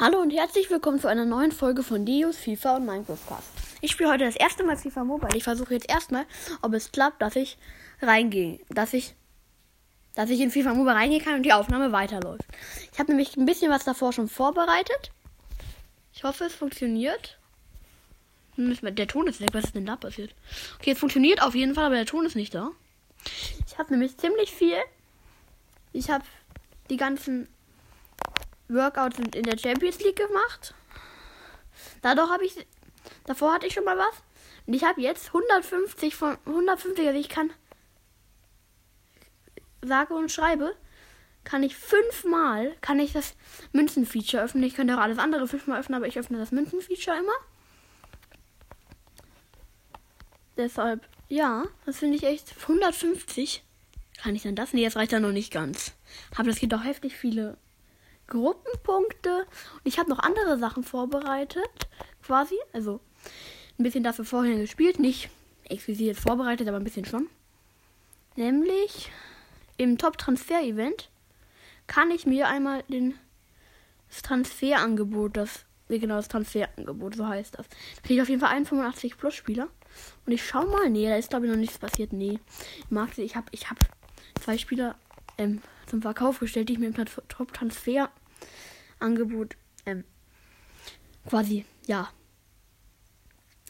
Hallo und herzlich willkommen zu einer neuen Folge von Dios FIFA und Minecraft Cast. Ich spiele heute das erste Mal FIFA Mobile. Ich versuche jetzt erstmal, ob es klappt, dass ich reingehe, dass ich dass ich in FIFA Mobile reingehen kann und die Aufnahme weiterläuft. Ich habe nämlich ein bisschen was davor schon vorbereitet. Ich hoffe, es funktioniert. Der Ton ist weg. Was ist denn da passiert? Okay, es funktioniert auf jeden Fall, aber der Ton ist nicht da. Ich habe nämlich ziemlich viel. Ich habe die ganzen Workouts in der Champions League gemacht. Dadurch habe ich. Davor hatte ich schon mal was. Und ich habe jetzt 150 von 150, also ich kann. Sage und schreibe, kann ich fünfmal, kann ich das Münzenfeature öffnen. Ich könnte auch alles andere fünfmal öffnen, aber ich öffne das Münzenfeature immer. Deshalb, ja, das finde ich echt 150. Kann ich dann das? Nee, das reicht ja noch nicht ganz. Aber das geht doch heftig viele Gruppenpunkte. Und ich habe noch andere Sachen vorbereitet, quasi. Also ein bisschen dafür vorher gespielt. Nicht explizit vorbereitet, aber ein bisschen schon. Nämlich im Top-Transfer-Event kann ich mir einmal den, das Transferangebot, das, genau, das Transferangebot, so heißt das. Da kriege ich auf jeden Fall einen 85 Plus Spieler. Und ich schau mal, nee, da ist glaube ich noch nichts passiert. Nee. Mag sie, ich habe ich hab zwei Spieler ähm, zum Verkauf gestellt, die ich mir im Top-Transfer Angebot ähm, quasi, ja.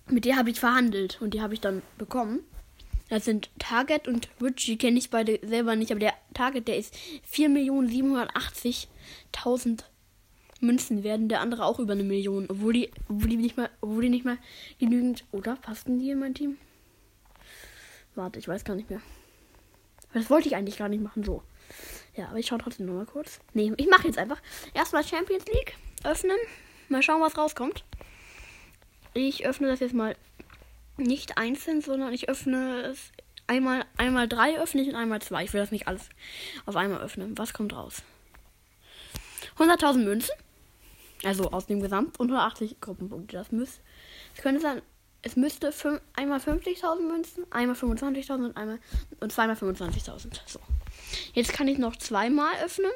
Mit der habe ich verhandelt und die habe ich dann bekommen. Das sind Target und Rich, die kenne ich beide selber nicht, aber der Target, der ist 4.780.000 Münzen werden, der andere auch über eine Million, obwohl die, obwohl die nicht mal, obwohl die nicht mal genügend, oder? Passten die in mein Team? Warte, ich weiß gar nicht mehr. Das wollte ich eigentlich gar nicht machen, so. Ja, aber ich schaue trotzdem nur mal kurz. Nee, ich mache jetzt einfach. Erstmal Champions League öffnen. Mal schauen, was rauskommt. Ich öffne das jetzt mal nicht einzeln, sondern ich öffne es einmal, einmal drei öffne ich und einmal zwei. Ich will das nicht alles auf einmal öffnen. Was kommt raus? 100.000 Münzen. Also aus dem Gesamt und 180 Gruppenpunkte. Das müsste, es könnte sein, es müsste fünf, einmal 50.000 Münzen, einmal 25.000 und einmal und zweimal 25.000. So. Jetzt kann ich noch zweimal öffnen.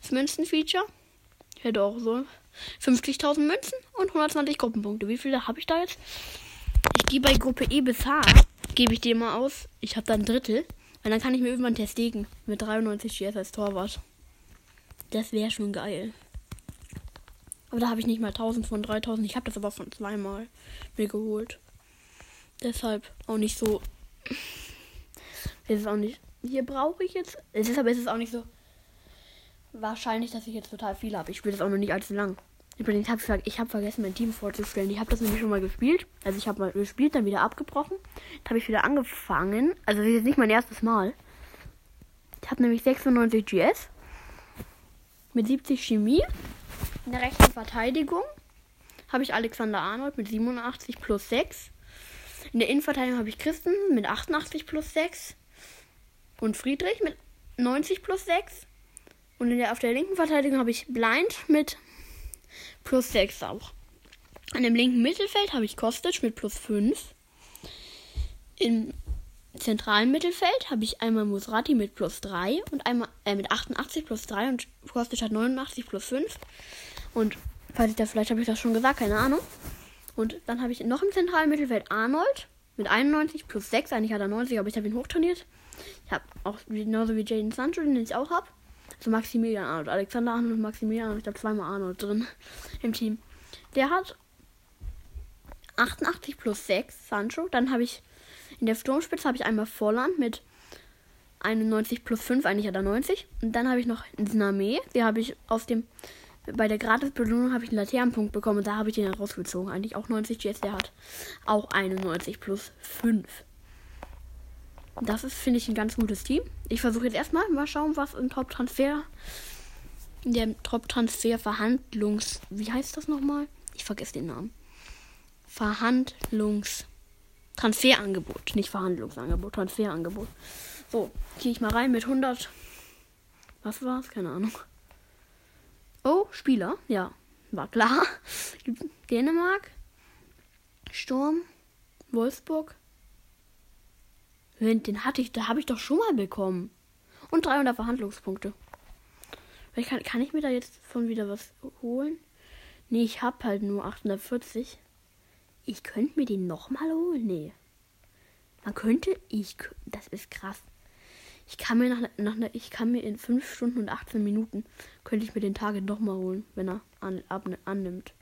Das Münzen-Feature. Ich hätte auch so 50.000 Münzen und 120 Gruppenpunkte. Wie viele habe ich da jetzt? Ich gehe bei Gruppe E bis H, gebe ich dir mal aus. Ich habe da ein Drittel. Und dann kann ich mir irgendwann testigen. Mit 93 GS als Torwart. Das wäre schon geil. Aber da habe ich nicht mal 1000 von 3000. Ich habe das aber von zweimal mir geholt. Deshalb auch nicht so. Es ist auch nicht hier brauche ich jetzt. Es ist aber es ist auch nicht so wahrscheinlich, dass ich jetzt total viel habe. Ich spiele das auch noch nicht allzu lang. Übrigens habe ich, ich hab vergessen, mein Team vorzustellen. Ich habe das nämlich schon mal gespielt. Also ich habe mal gespielt, dann wieder abgebrochen. Dann habe ich wieder angefangen. Also das ist jetzt nicht mein erstes Mal. Ich habe nämlich 96 GS. Mit 70 Chemie. In der rechten Verteidigung habe ich Alexander Arnold mit 87 plus 6. In der Innenverteidigung habe ich Christen mit 88 plus 6 und Friedrich mit 90 plus 6. Und in der, auf der linken Verteidigung habe ich Blind mit plus 6 auch. An dem linken Mittelfeld habe ich Kostic mit plus 5. Im zentralen Mittelfeld habe ich einmal Musrati mit plus 3 und einmal äh, mit 88 plus 3 und Kostic hat 89 plus 5. Und falls ich das, vielleicht habe ich das schon gesagt, keine Ahnung. Und dann habe ich noch im zentralen Mittelfeld Arnold mit 91 plus 6. Eigentlich hat er 90, aber ich habe ihn hochtrainiert. Ich habe auch genauso wie Jaden Sancho, den ich auch habe. Also Maximilian Arnold. Alexander Arnold und Maximilian Arnold. Ich habe zweimal Arnold drin im Team. Der hat 88 plus 6 Sancho. Dann habe ich in der Sturmspitze habe ich einmal Volland mit 91 plus 5. Eigentlich hat er 90. Und dann habe ich noch Name. Der habe ich aus dem bei der Gratisbelohnung habe ich einen Laternenpunkt bekommen und da habe ich den rausgezogen. Eigentlich auch 90 GS, der hat auch 91 plus 5. Das ist, finde ich, ein ganz gutes Team. Ich versuche jetzt erstmal mal schauen, was im Top-Transfer, in der Top-Transfer-Verhandlungs, wie heißt das nochmal? Ich vergesse den Namen. Verhandlungs, Transferangebot, nicht Verhandlungsangebot, Transferangebot. So, gehe ich mal rein mit 100. Was war's? Keine Ahnung. Spieler, ja, war klar. Dänemark, Sturm, Wolfsburg, den hatte ich, da habe ich doch schon mal bekommen. Und 300 Verhandlungspunkte. Weil kann, kann ich mir da jetzt von wieder was holen? Nee, ich hab halt nur 840. Ich könnte mir den nochmal holen? Nee. Man könnte, ich, das ist krass. Ich kann mir nach, nach ich kann mir in 5 Stunden und 18 Minuten, könnte ich mir den Target nochmal holen, wenn er an, ab, annimmt.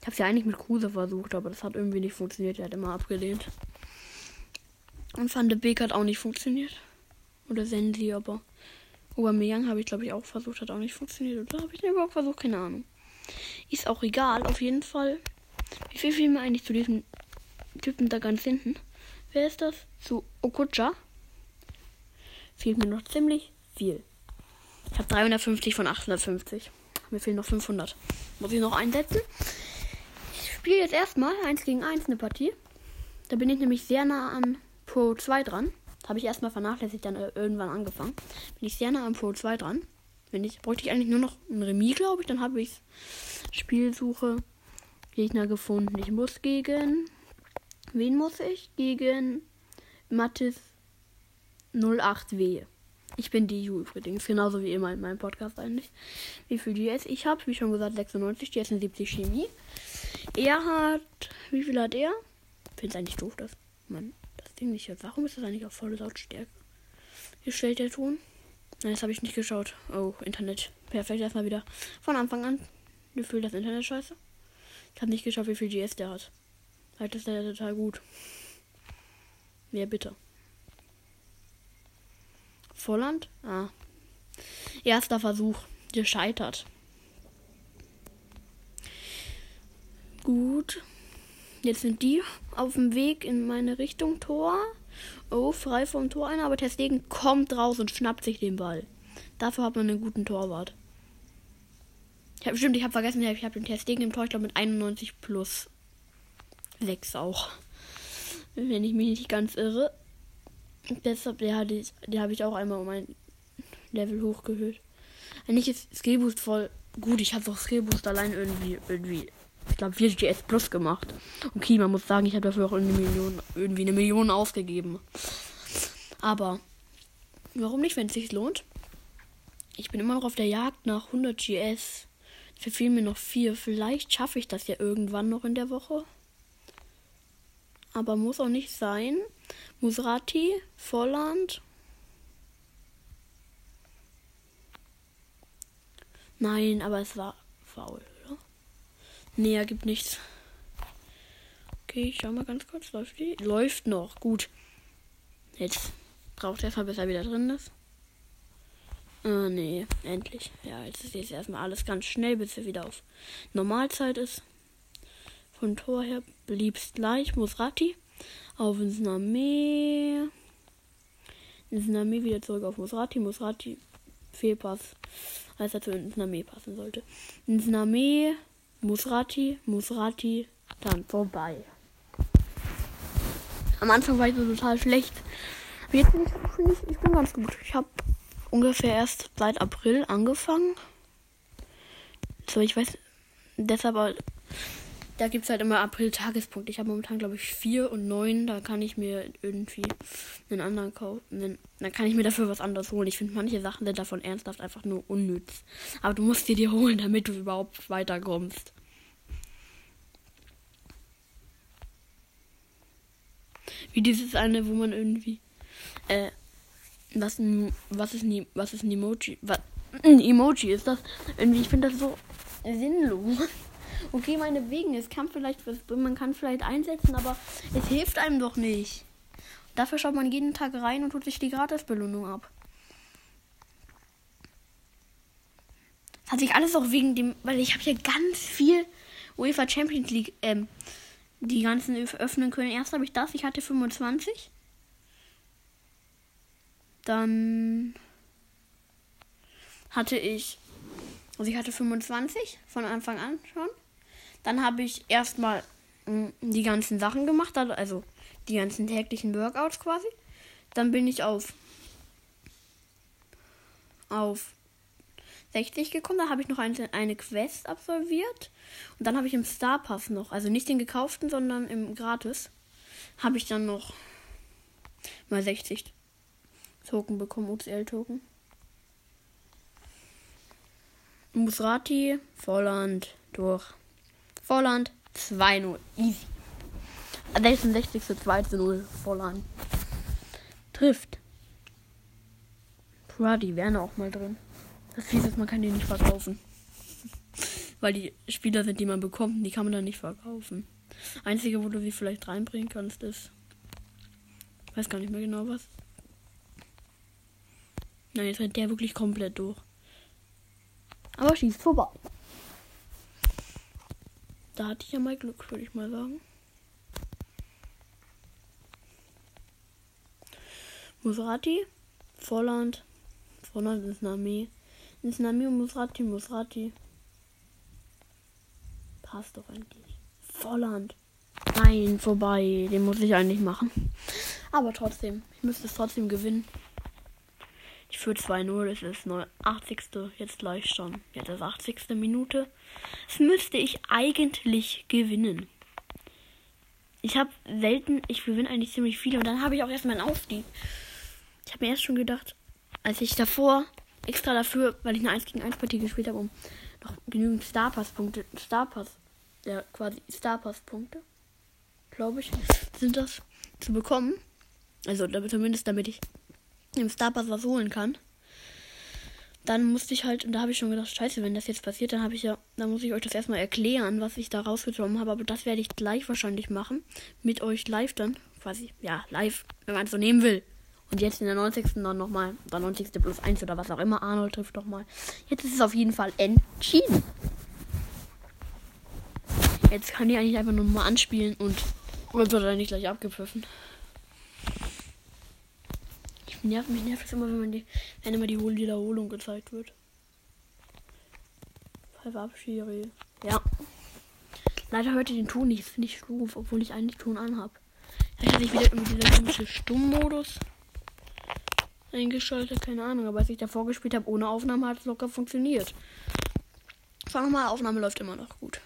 Ich habe es ja eigentlich mit Kruse versucht, aber das hat irgendwie nicht funktioniert. Er hat immer abgelehnt. Und Van de Beek hat auch nicht funktioniert. Oder Sensi, aber Aubameyang habe ich glaube ich auch versucht, hat auch nicht funktioniert. Oder habe ich den überhaupt versucht? Keine Ahnung. Ist auch egal, auf jeden Fall. Wie viel fehlen mir eigentlich zu diesem Typen da ganz hinten? Wer ist das? Zu Okucha? Fehlt mir noch ziemlich viel. Ich habe 350 von 850. Mir fehlen noch 500. Muss ich noch einsetzen? Ich spiele jetzt erstmal 1 gegen 1 eine Partie. Da bin ich nämlich sehr nah an Pro 2 dran. Habe ich erstmal vernachlässigt, dann äh, irgendwann angefangen. Bin ich sehr nah am Pro 2 dran. Wenn ich, bräuchte ich eigentlich nur noch ein Remis, glaube ich. Dann habe ich Spielsuche Gegner gefunden. Ich muss gegen. Wen muss ich? Gegen Mattis 08W. Ich bin die Ju übrigens, genauso wie immer in meinem Podcast eigentlich. Wie viel DS ich habe, wie schon gesagt, 96, die ist 70 Chemie. Er hat, wie viel hat er? Finde eigentlich doof, dass man das Ding nicht hört. Warum ist das eigentlich auf volle Lautstärke gestellt, der Ton? Nein, das habe ich nicht geschaut. Oh, Internet. Perfekt, erstmal wieder von Anfang an. Gefühlt das Internet scheiße. Ich habe nicht geschaut, wie viel GS der hat. Halt ist der total gut. Ja, bitte. Volland? Ah. Erster Versuch. Gescheitert. Gut. Jetzt sind die auf dem Weg in meine Richtung Tor. Oh, frei vom Tor einer, aber Testegen kommt raus und schnappt sich den Ball. Dafür hat man einen guten Torwart. Ich habe bestimmt, ich habe vergessen, ich habe den Testegen im Tor, ich glaube mit 91 plus 6 auch. Wenn ich mich nicht ganz irre. Deshalb, hatte ich, der habe ich auch einmal um ein Level hochgehöht. Eigentlich ist Skillboost voll gut. Ich habe doch Skillboost allein irgendwie, irgendwie, ich glaube 4 GS Plus gemacht. Okay, man muss sagen, ich habe dafür auch eine Million, irgendwie eine Million ausgegeben. Aber warum nicht, wenn es sich lohnt? Ich bin immer noch auf der Jagd nach 100 GS. Verfehlen mir noch vier. Vielleicht schaffe ich das ja irgendwann noch in der Woche. Aber muss auch nicht sein. Musrati, Volland. Nein, aber es war faul, oder? Nee, er gibt nichts. Okay, ich schau mal ganz kurz. Läuft die? Läuft noch. Gut. Jetzt braucht er erstmal, bis er wieder drin ist. Äh, nee, endlich. Ja, jetzt ist jetzt erstmal alles ganz schnell, bis er wieder auf Normalzeit ist. Von Tor her bliebst gleich Musrati auf ins Name. Ins Name wieder zurück auf Musrati. Musrati Fehlpass, als er zu ins Name passen sollte. Ins Name, Musrati, Musrati, dann vorbei. Am Anfang war ich so total schlecht. Jetzt bin ich, ich bin ganz gut. Ich habe ungefähr erst seit April angefangen. So, ich weiß, deshalb da gibt es halt immer April-Tagespunkte. Ich habe momentan, glaube ich, 4 und 9. Da kann ich mir irgendwie einen anderen kaufen. Dann kann ich mir dafür was anderes holen. Ich finde, manche Sachen sind davon ernsthaft einfach nur unnütz. Aber du musst dir die holen, damit du überhaupt weiterkommst. Wie dieses eine, wo man irgendwie. Äh, was, was ist ein, was ist ein Emoji? Was, ein Emoji ist das? Irgendwie, ich finde das so sinnlos. Okay, meinetwegen, es kann vielleicht, man kann vielleicht einsetzen, aber es hilft einem doch nicht. Dafür schaut man jeden Tag rein und tut sich die Gratisbelohnung ab. Das hat sich alles auch wegen dem, weil ich habe hier ganz viel UEFA Champions League, ähm, die ganzen öffnen können. Erst habe ich das, ich hatte 25. Dann hatte ich, also ich hatte 25 von Anfang an schon. Dann habe ich erstmal hm, die ganzen Sachen gemacht, also die ganzen täglichen Workouts quasi. Dann bin ich auf auf 60 gekommen. Da habe ich noch eine, eine Quest absolviert. Und dann habe ich im Star Pass noch, also nicht den gekauften, sondern im Gratis, habe ich dann noch mal 60 Token bekommen, UCL-Token. Musrati, Volland, durch. Volland, 2-0. Easy. 66. 2-0, Volland. Trifft. Brady wären auch mal drin. Das hieß es, man kann die nicht verkaufen. Weil die Spieler sind, die man bekommt, die kann man dann nicht verkaufen. Einzige, wo du sie vielleicht reinbringen kannst, ist. Weiß gar nicht mehr genau was. Nein, jetzt rennt der wirklich komplett durch. Aber schießt vorbei. Da hatte ich ja mal Glück, würde ich mal sagen. Musrati, Volland, Volland ist Nami. Ist Nami und Musrati, Musrati. Passt doch eigentlich. Volland. Nein, vorbei. Den muss ich eigentlich machen. Aber trotzdem, ich müsste es trotzdem gewinnen. Ich führe 2-0, es ist 80. Jetzt gleich schon. Jetzt ist 80. Minute. Das müsste ich eigentlich gewinnen. Ich habe selten, ich gewinne eigentlich ziemlich viele und dann habe ich auch erstmal einen Aufstieg. Ich habe mir erst schon gedacht, als ich davor extra dafür, weil ich eine 1 gegen 1 Partie gespielt habe, um noch genügend Starpass-Punkte, Starpass, ja quasi Starpass-Punkte, glaube ich, sind das zu bekommen. Also zumindest damit ich im Starpass was holen kann. Dann musste ich halt, und da habe ich schon gedacht, scheiße, wenn das jetzt passiert, dann habe ich ja, dann muss ich euch das erstmal erklären, was ich da rausgenommen habe. Aber das werde ich gleich wahrscheinlich machen. Mit euch live dann. Quasi, ja, live, wenn man es so nehmen will. Und jetzt in der 90. dann nochmal, der 90. plus 1 oder was auch immer, Arnold trifft nochmal. Jetzt ist es auf jeden Fall entschieden. Jetzt kann ich eigentlich einfach nur mal anspielen und wird dann nicht gleich abgepfiffen nervt mich nervt es immer, wenn man die, wenn immer die Wiederholung gezeigt wird. Schiri. Ja. Leider hört ihr den Ton nicht. Finde ich doof, obwohl ich eigentlich Ton anhab. Vielleicht hatte ich wieder irgendwie dieser komische Stummmodus eingeschaltet, keine Ahnung. Aber als ich davor gespielt habe, ohne Aufnahme hat es locker funktioniert. Wir mal, Aufnahme läuft immer noch gut.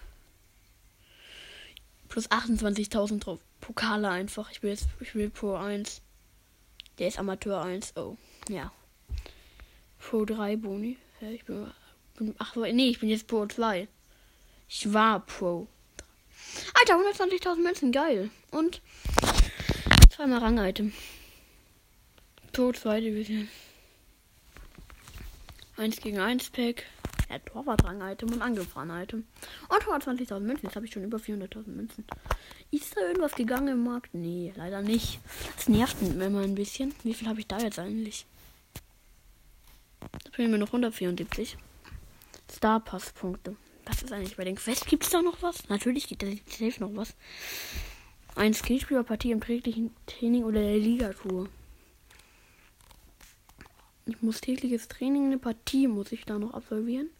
Plus 28.000 drauf. Pokale einfach. Ich will jetzt, ich will Pro 1. Der ist Amateur 1. Oh, ja. Pro 3 Boni. Ja, ich bin, bin. Ach, nee, ich bin jetzt Pro 2. Ich war Pro. Alter, 120.000 Münzen, geil. Und zweimal Rang-Item. Pro 2 Division. 1 gegen 1 Pack. Ja, Torwart-Rang-Item und Angriff-Rang-Item. Und 120.000 Münzen. Jetzt habe ich schon über 400.000 Münzen. Ist da irgendwas gegangen im Markt? Nee, leider nicht. Das nervt mir mal ein bisschen. Wie viel habe ich da jetzt eigentlich? Da fehlen mir noch 174. Star Pass Punkte. Was ist eigentlich bei den Quest? Gibt es da noch was? Natürlich gibt es safe noch was. Ein Skillspielerpartie im täglichen Training oder der Ligatour. Ich muss tägliches Training, eine Partie muss ich da noch absolvieren.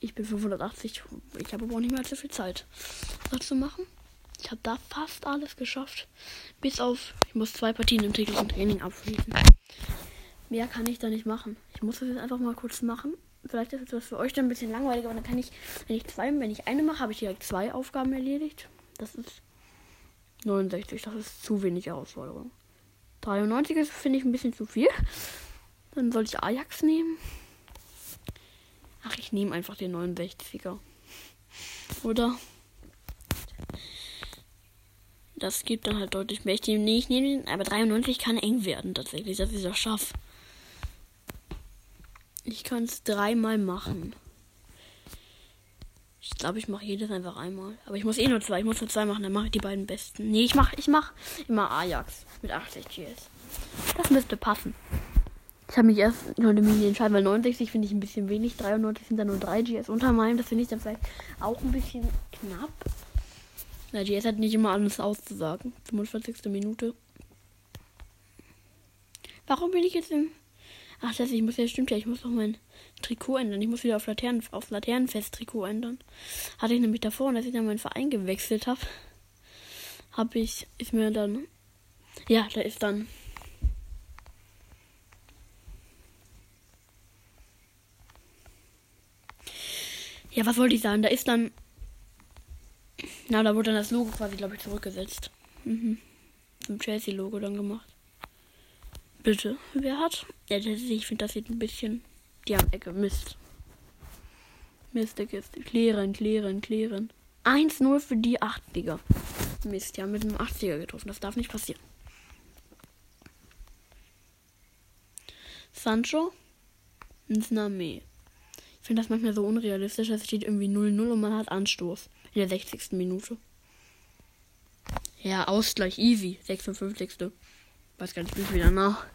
Ich bin 580. Ich habe aber auch nicht mehr so viel Zeit, das zu machen. Ich habe da fast alles geschafft. Bis auf, ich muss zwei Partien im täglichen Training abschließen. Mehr kann ich da nicht machen. Ich muss das jetzt einfach mal kurz machen. Vielleicht ist das für euch dann ein bisschen langweilig, aber dann kann ich, wenn ich zwei, wenn ich eine mache, habe ich direkt zwei Aufgaben erledigt. Das ist 69, das ist zu wenig Herausforderung. 93 ist, finde ich, ein bisschen zu viel. Dann soll ich Ajax nehmen. Ach, ich nehme einfach den 69er. Oder? Das gibt dann halt deutlich mehr. Ich nehme, nee, ich den, aber 93 kann eng werden tatsächlich, dass ich das schaffe. Ich kann es dreimal machen. Ich glaube, ich mache jedes einfach einmal. Aber ich muss eh nur zwei. Ich muss nur zwei machen, dann mache ich die beiden besten. Nee, ich mache ich mach immer Ajax mit 80 GS. Das müsste passen. Ich habe mich erst nur eine Mini entscheiden, weil 69 finde ich ein bisschen wenig. 93 sind dann nur 3 GS unter meinem. Das finde ich dann vielleicht auch ein bisschen knapp. Na, GS hat nicht immer alles auszusagen. 45. Minute. Warum bin ich jetzt im. Ach, das ich muss ja, stimmt ja, ich muss noch mein Trikot ändern. Ich muss wieder auf Laternen, auf Laternenfest-Trikot ändern. Hatte ich nämlich davor, und als ich dann meinen Verein gewechselt habe, habe ich, ist mir dann. Ja, da ist dann. Ja, was wollte ich sagen? Da ist dann na, da wurde dann das Logo quasi, glaube ich, zurückgesetzt. Mhm. Zum Chelsea-Logo dann gemacht. Bitte. Wer hat? Ja, ich finde, das sieht ein bisschen. Die haben Ecke. Mist. Mist, der Kiste. Klären, klären, klären. 1-0 für die 80er. Mist, ja, mit einem 80er getroffen. Das darf nicht passieren. Sancho ins Name. Finde das manchmal so unrealistisch. Es steht irgendwie 0-0 und man hat Anstoß. In der 60. Minute. Ja, Ausgleich, easy. 56. Weiß gar nicht, wie wieder nach.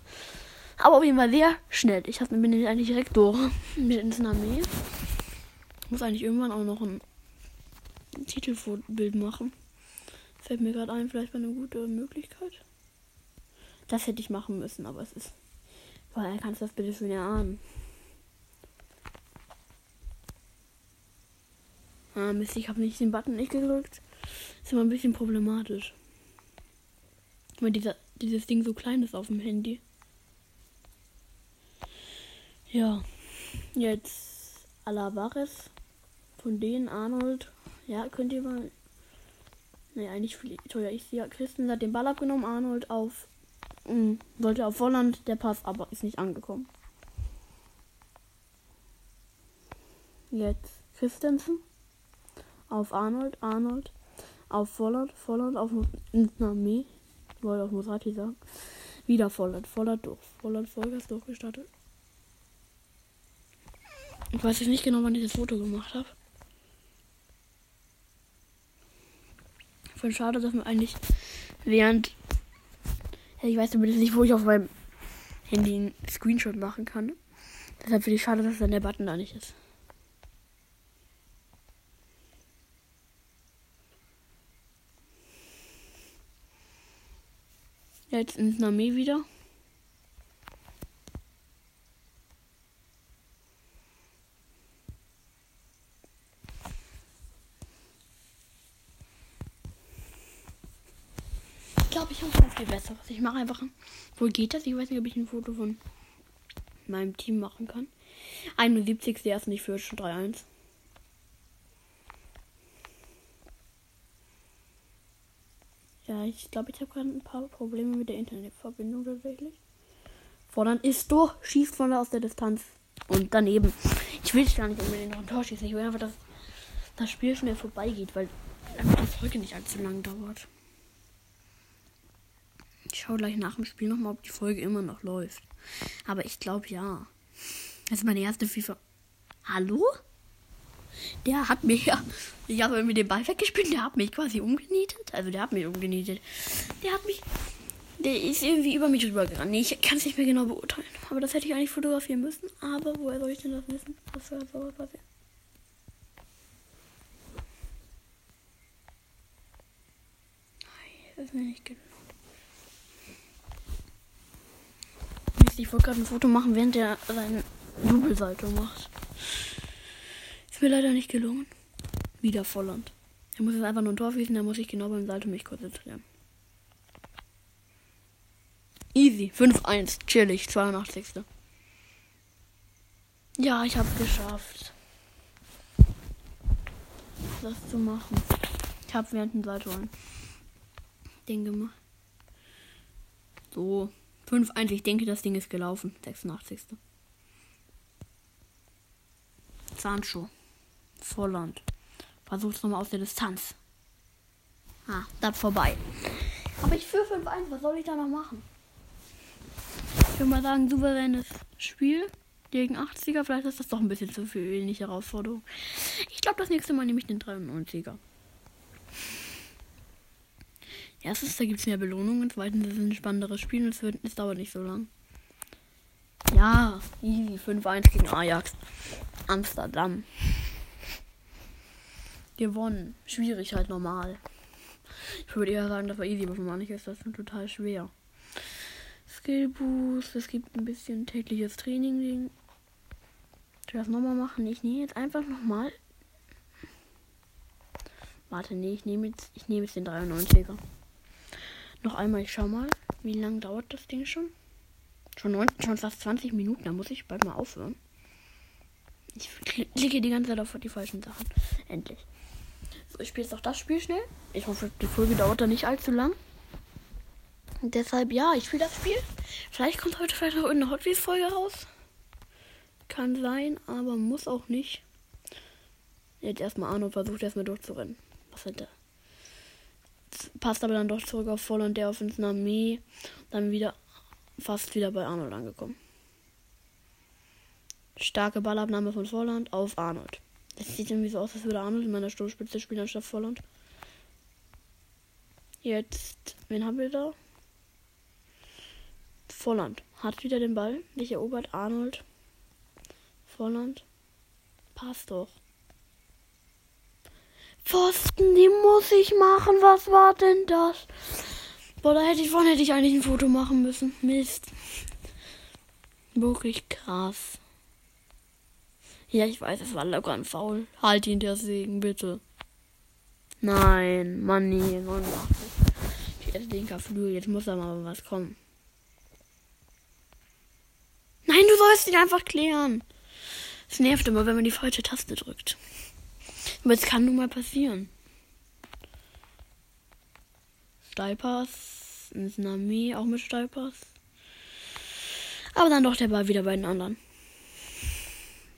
Aber auf jeden Fall sehr schnell. Ich habe mir eigentlich direkt durch mit ins Name. Muss eigentlich irgendwann auch noch ein Titelbild machen. Fällt mir gerade ein, vielleicht war eine gute Möglichkeit. Das hätte ich machen müssen, aber es ist. Woher kannst du das bitte schon erahnen? Ah, Mist, ich habe nicht den Button nicht gedrückt. Ist immer ein bisschen problematisch. Weil dieser, dieses Ding so klein ist auf dem Handy. Ja. Jetzt Alavares. Von denen Arnold. Ja, könnt ihr mal. Ne, eigentlich viel teuer. Ich sehe, Christen hat den Ball abgenommen. Arnold auf. Mh, hm, wollte auf Volland. Der Pass aber ist nicht angekommen. Jetzt Christensen auf Arnold, Arnold auf Volland, Volland auf Nami, ich wollte auf Musrati sagen, wieder Volland, Volland durch, Volland Vollgas durchgestartet. Ich weiß jetzt nicht genau, wann ich das Foto gemacht habe. Voll schade, dass man eigentlich während. Ich weiß zumindest nicht, wo ich auf meinem Handy einen Screenshot machen kann. Deshalb finde ich schade, dass dann der Button da nicht ist. Jetzt ins Name wieder. Ich glaube, ich habe was viel Besseres. Ich mache einfach. Wo geht das? Ich weiß nicht, ob ich ein Foto von meinem Team machen kann. 71. Der ist nicht für schon 3-1. Ja, ich glaube, ich habe gerade ein paar Probleme mit der Internetverbindung tatsächlich. Fordern ist durch, schießt von da aus der Distanz. Und daneben. Ich will gar nicht unbedingt noch ein Tor schießen. Ich will einfach, dass das Spiel schnell vorbeigeht, weil die Folge nicht allzu lang dauert. Ich schaue gleich nach dem Spiel nochmal, ob die Folge immer noch läuft. Aber ich glaube ja. Das ist meine erste FIFA. Hallo? Der hat mich ja, ich habe mit dem Ball weggespielt, der hat mich quasi umgenietet. Also der hat mich umgenietet. Der hat mich, der ist irgendwie über mich rübergerannt. Nee, ich kann es nicht mehr genau beurteilen. Aber das hätte ich eigentlich fotografieren müssen. Aber woher soll ich denn das wissen? Was soll sowas passieren? Das ist mir nicht gelungen. Ich wollte gerade ein Foto machen, während der seinen Jubelsalto macht. Ist mir leider nicht gelungen. Wieder Volland. Er muss jetzt einfach nur ein Tor schießen, da muss ich genau beim Salto mich konzentrieren. Easy. 5-1. Chillig. 82. Ja, ich hab's geschafft. Das zu machen. Ich hab während dem Salto ein Ding gemacht. So. 5-1. Ich denke, das Ding ist gelaufen. 86. Sancho. Volland. Versuch's nochmal aus der Distanz. Ah, das vorbei. Aber ich führe 5-1. Was soll ich da noch machen? Ich würde mal sagen, souveränes Spiel gegen 80er. Vielleicht ist das doch ein bisschen zu viel wenig Herausforderung. Ich glaube, das nächste Mal nehme ich den 93er. Erstens, da gibt es mehr Belohnungen. Zweitens, es ist ein spannenderes Spiel und es, wird, es dauert nicht so lang. Ja, easy. 5-1 gegen Ajax. Amsterdam gewonnen. Schwierig halt normal. Ich würde eher sagen, das war easy, aber für manche ist das total schwer. Skill Boost, es gibt ein bisschen tägliches Training. Will das nochmal machen. Ich nehme jetzt einfach nochmal. Warte, nee, ich nehme jetzt, ich nehme jetzt den 93er. Noch einmal, ich schau mal, wie lange dauert das Ding schon? Schon, 19, schon fast 20 Minuten, da muss ich bald mal aufhören. Ich klicke die ganze Zeit auf die falschen Sachen. Endlich. Ich spiele jetzt auch das Spiel schnell. Ich hoffe, die Folge dauert da nicht allzu lang. Und deshalb, ja, ich spiele das Spiel. Vielleicht kommt heute vielleicht noch eine Hot Wheels Folge raus. Kann sein, aber muss auch nicht. Jetzt erstmal Arno versucht erstmal durchzurennen. Was hat er? Passt aber dann doch zurück auf Volland, der auf ins Armee. Dann wieder fast wieder bei Arnold angekommen. Starke Ballabnahme von Volland auf Arnold. Das sieht irgendwie so aus, als würde Arnold in meiner Sturmspitze spielen anstatt Volland. Jetzt, wen haben wir da? Volland hat wieder den Ball. Nicht erobert Arnold. Volland. Passt doch. Pfosten, die muss ich machen. Was war denn das? Boah, da hätte ich, vorhin hätte ich eigentlich ein Foto machen müssen. Mist. Wirklich krass. Ja, ich weiß, es war locker ein Foul. Halt ihn der Segen, bitte. Nein, Mann, nee, 89. Ich hätte den Flügel, jetzt muss da mal was kommen. Nein, du sollst ihn einfach klären. Es nervt immer, wenn man die falsche Taste drückt. Aber es kann nun mal passieren. Steilpass, Nami auch mit Steilpass. Aber dann doch der Ball wieder bei den anderen.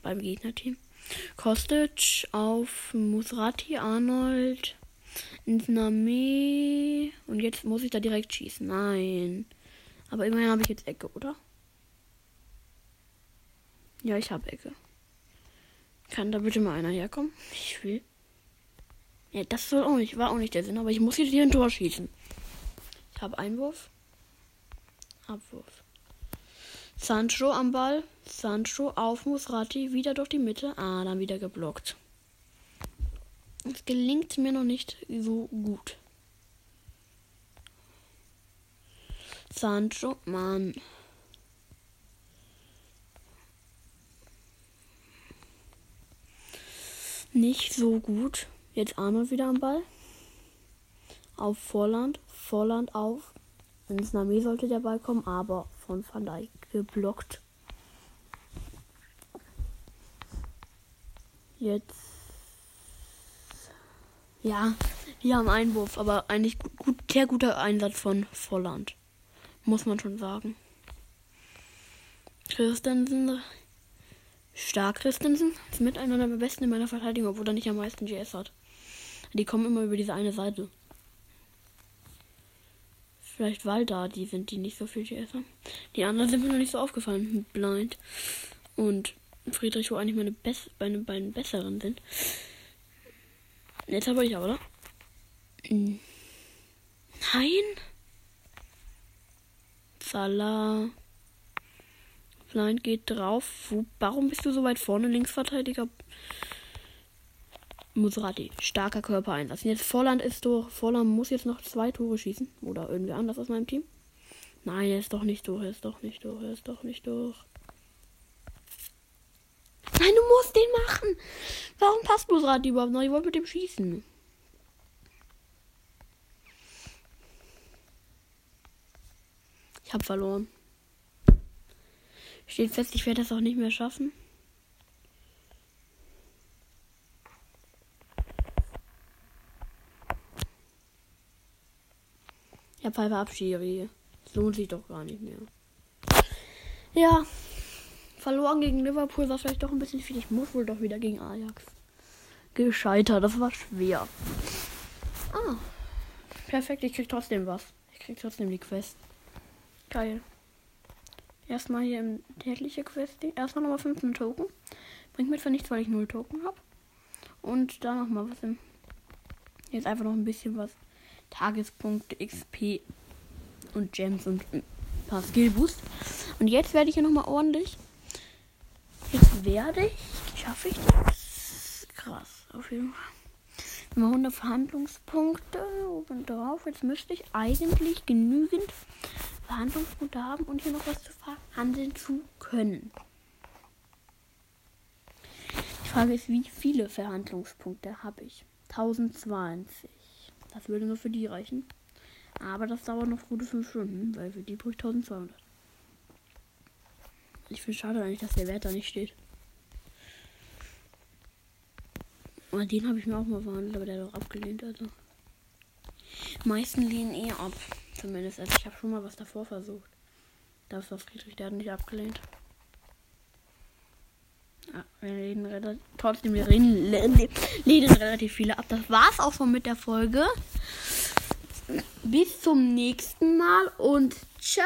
Beim Gegnerteam. Kostic auf Musrati, Arnold, ins. Und jetzt muss ich da direkt schießen. Nein. Aber immerhin habe ich jetzt Ecke, oder? Ja, ich habe Ecke. Kann da bitte mal einer herkommen? Ich will. Ja, das soll auch nicht, war auch nicht der Sinn, aber ich muss jetzt hier ein Tor schießen. Ich habe Einwurf. Abwurf. Sancho am Ball. Sancho auf Musrati. Wieder durch die Mitte. Ah, dann wieder geblockt. Es gelingt mir noch nicht so gut. Sancho, Mann. Nicht so gut. Jetzt Arnold wieder am Ball. Auf Vorland. Vorland auf. Ins Nami sollte der Ball kommen, aber von Van Dijk geblockt. Jetzt. Ja, wir haben Einwurf, aber eigentlich gut, sehr guter Einsatz von Volland. Muss man schon sagen. Christensen Stark Christensen ist mit einer besten in meiner Verteidigung, obwohl er nicht am meisten GS hat. Die kommen immer über diese eine Seite. Vielleicht weil da die sind, die nicht so viel GS haben. Die anderen sind mir noch nicht so aufgefallen. Blind. Und Friedrich, wo eigentlich meine, Bess meine beiden besseren sind. Jetzt habe ich aber, oder? Nein. Salah. Blind geht drauf. Warum bist du so weit vorne, Linksverteidiger? Musrati, starker Körpereinsatz. Jetzt Vorland ist durch. Vorland muss jetzt noch zwei Tore schießen. Oder irgendwie anders aus meinem Team. Nein, er ist doch nicht durch. Er ist doch nicht durch. Er ist doch nicht durch. Nein, du musst den machen. Warum passt Musrati überhaupt noch? Ich wollte mit dem schießen. Ich habe verloren. Steht fest, ich werde das auch nicht mehr schaffen. Ja, Pfeife Abschiri. Das lohnt sich doch gar nicht mehr. Ja. Verloren gegen Liverpool war vielleicht doch ein bisschen viel. Ich muss wohl doch wieder gegen Ajax. Gescheitert. Das war schwer. Ah. Perfekt. Ich krieg trotzdem was. Ich krieg trotzdem die Quest. Geil. Erstmal hier im tägliche Quest. Erstmal nochmal 15 Token. Bringt mir zwar nichts, weil ich 0 Token habe. Und da nochmal was im. Jetzt einfach noch ein bisschen was. Tagespunkte, XP und Gems und ein paar Skill Boost. Und jetzt werde ich hier nochmal ordentlich. Jetzt werde ich. Schaffe ich das? Krass, auf jeden Fall. Immer 100 Verhandlungspunkte oben drauf. Jetzt müsste ich eigentlich genügend Verhandlungspunkte haben und hier noch was zu verhandeln zu können. Die Frage ist, wie viele Verhandlungspunkte habe ich? 1020. Das würde nur für die reichen. Aber das dauert noch gute 5 Stunden, weil für die brauche ich 1200. Ich finde schade eigentlich, dass der Wert da nicht steht. Und den habe ich mir auch mal verhandelt, aber der hat auch abgelehnt. Also. Meisten lehnen eh ab. Zumindest. Also ich habe schon mal was davor versucht. Das war Friedrich, der hat nicht abgelehnt. Ja. Wir reden trotzdem, wir reden, lehnen relativ viele ab. Das war's auch schon mit der Folge. Bis zum nächsten Mal und ciao.